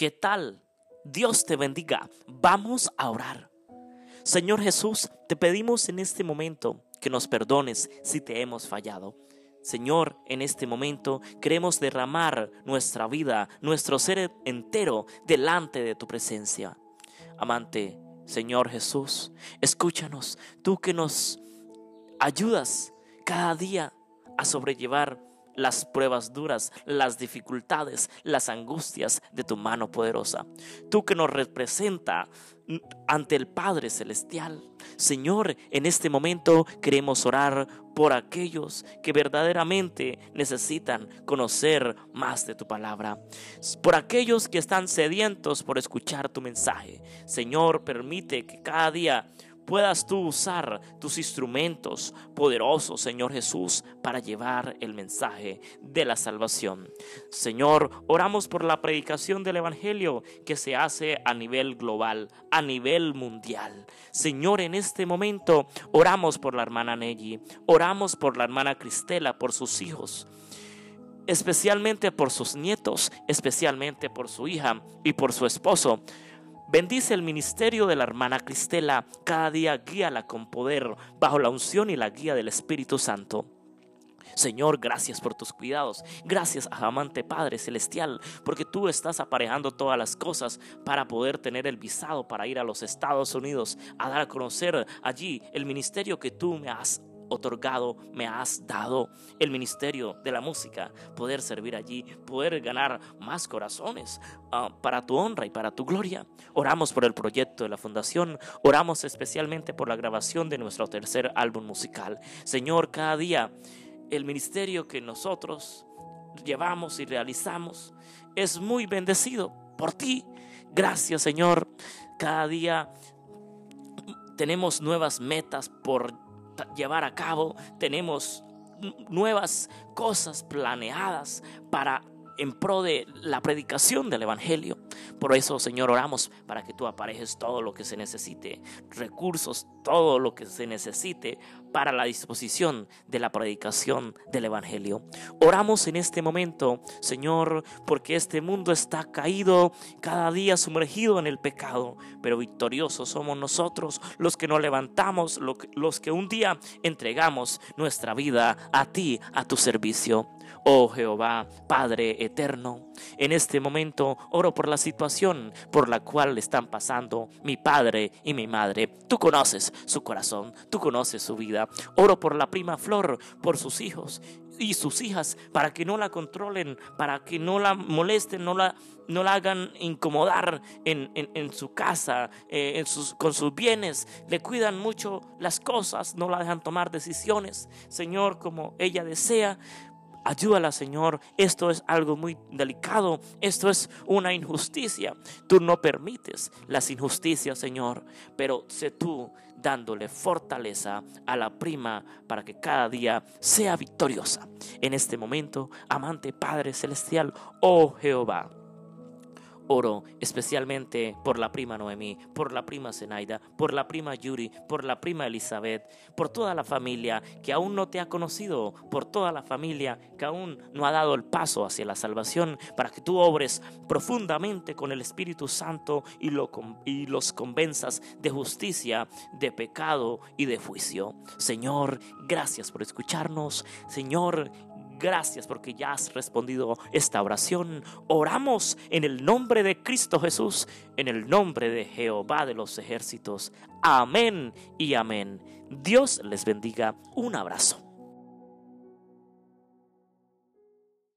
¿Qué tal? Dios te bendiga. Vamos a orar. Señor Jesús, te pedimos en este momento que nos perdones si te hemos fallado. Señor, en este momento queremos derramar nuestra vida, nuestro ser entero delante de tu presencia. Amante, Señor Jesús, escúchanos, tú que nos ayudas cada día a sobrellevar las pruebas duras, las dificultades, las angustias de tu mano poderosa. Tú que nos representa ante el Padre Celestial. Señor, en este momento queremos orar por aquellos que verdaderamente necesitan conocer más de tu palabra. Por aquellos que están sedientos por escuchar tu mensaje. Señor, permite que cada día puedas tú usar tus instrumentos poderosos, Señor Jesús, para llevar el mensaje de la salvación. Señor, oramos por la predicación del Evangelio que se hace a nivel global, a nivel mundial. Señor, en este momento oramos por la hermana Nelly, oramos por la hermana Cristela, por sus hijos especialmente por sus nietos, especialmente por su hija y por su esposo. Bendice el ministerio de la hermana Cristela. Cada día guíala con poder bajo la unción y la guía del Espíritu Santo. Señor, gracias por tus cuidados. Gracias, amante Padre Celestial, porque tú estás aparejando todas las cosas para poder tener el visado para ir a los Estados Unidos a dar a conocer allí el ministerio que tú me has otorgado, me has dado el ministerio de la música, poder servir allí, poder ganar más corazones ah, para tu honra y para tu gloria. Oramos por el proyecto de la fundación, oramos especialmente por la grabación de nuestro tercer álbum musical. Señor, cada día el ministerio que nosotros llevamos y realizamos es muy bendecido por ti. Gracias, Señor. Cada día tenemos nuevas metas por llevar a cabo, tenemos nuevas cosas planeadas para en pro de la predicación del Evangelio. Por eso, Señor, oramos para que tú aparejes todo lo que se necesite, recursos, todo lo que se necesite para la disposición de la predicación del Evangelio. Oramos en este momento, Señor, porque este mundo está caído, cada día sumergido en el pecado, pero victoriosos somos nosotros los que nos levantamos, los que un día entregamos nuestra vida a ti, a tu servicio. Oh Jehová, Padre eterno, en este momento oro por la situación por la cual están pasando mi padre y mi madre. Tú conoces su corazón, tú conoces su vida. Oro por la prima Flor, por sus hijos y sus hijas, para que no la controlen, para que no la molesten, no la, no la hagan incomodar en, en, su casa, eh, con sus bienes. Le cuidan mucho las cosas, no la dejan tomar decisiones, Señor, como ella desea. Ayúdala, Señor. Esto es algo muy delicado. Esto es una injusticia. Tú no permites las injusticias, Señor. Pero sé tú dándole fortaleza a la prima para que cada día sea victoriosa. En este momento, amante Padre Celestial, oh Jehová. Oro especialmente por la prima Noemí, por la prima Zenaida, por la prima Yuri, por la prima Elizabeth, por toda la familia que aún no te ha conocido, por toda la familia que aún no ha dado el paso hacia la salvación, para que tú obres profundamente con el Espíritu Santo y, lo, y los convenzas de justicia, de pecado y de juicio. Señor, gracias por escucharnos. Señor, Gracias porque ya has respondido esta oración. Oramos en el nombre de Cristo Jesús, en el nombre de Jehová de los ejércitos. Amén y amén. Dios les bendiga. Un abrazo.